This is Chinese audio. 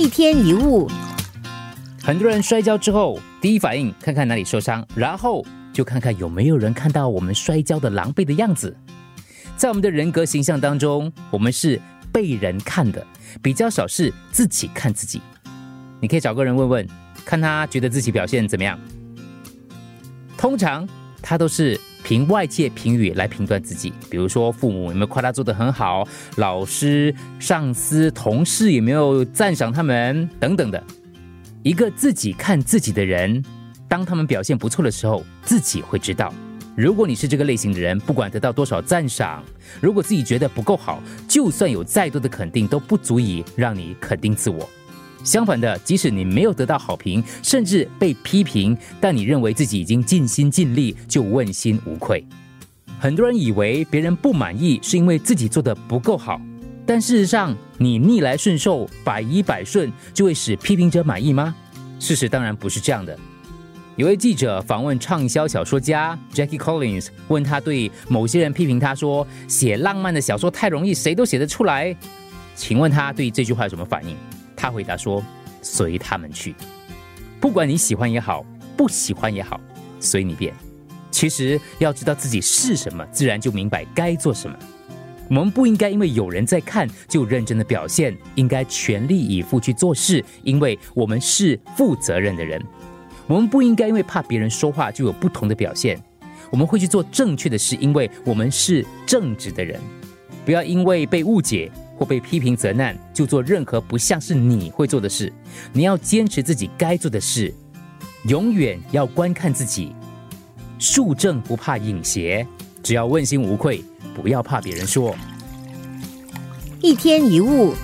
一天一物，很多人摔跤之后，第一反应看看哪里受伤，然后就看看有没有人看到我们摔跤的狼狈的样子。在我们的人格形象当中，我们是被人看的，比较少是自己看自己。你可以找个人问问，看他觉得自己表现怎么样。通常他都是凭外界评语来评断自己，比如说父母有没有夸他做得很好，老师、上司、同事有没有赞赏他们等等的。一个自己看自己的人，当他们表现不错的时候，自己会知道。如果你是这个类型的人，不管得到多少赞赏，如果自己觉得不够好，就算有再多的肯定，都不足以让你肯定自我。相反的，即使你没有得到好评，甚至被批评，但你认为自己已经尽心尽力，就问心无愧。很多人以为别人不满意是因为自己做的不够好，但事实上，你逆来顺受、百依百顺，就会使批评者满意吗？事实当然不是这样的。有位记者访问畅销小说家 Jackie Collins，问他对某些人批评他说写浪漫的小说太容易，谁都写得出来。请问他对这句话有什么反应？他回答说：“随他们去，不管你喜欢也好，不喜欢也好，随你便。其实要知道自己是什么，自然就明白该做什么。我们不应该因为有人在看就认真的表现，应该全力以赴去做事，因为我们是负责任的人。我们不应该因为怕别人说话就有不同的表现，我们会去做正确的事，因为我们是正直的人。不要因为被误解。”或被批评责难，就做任何不像是你会做的事。你要坚持自己该做的事，永远要观看自己。树正不怕影斜，只要问心无愧，不要怕别人说。一天一物。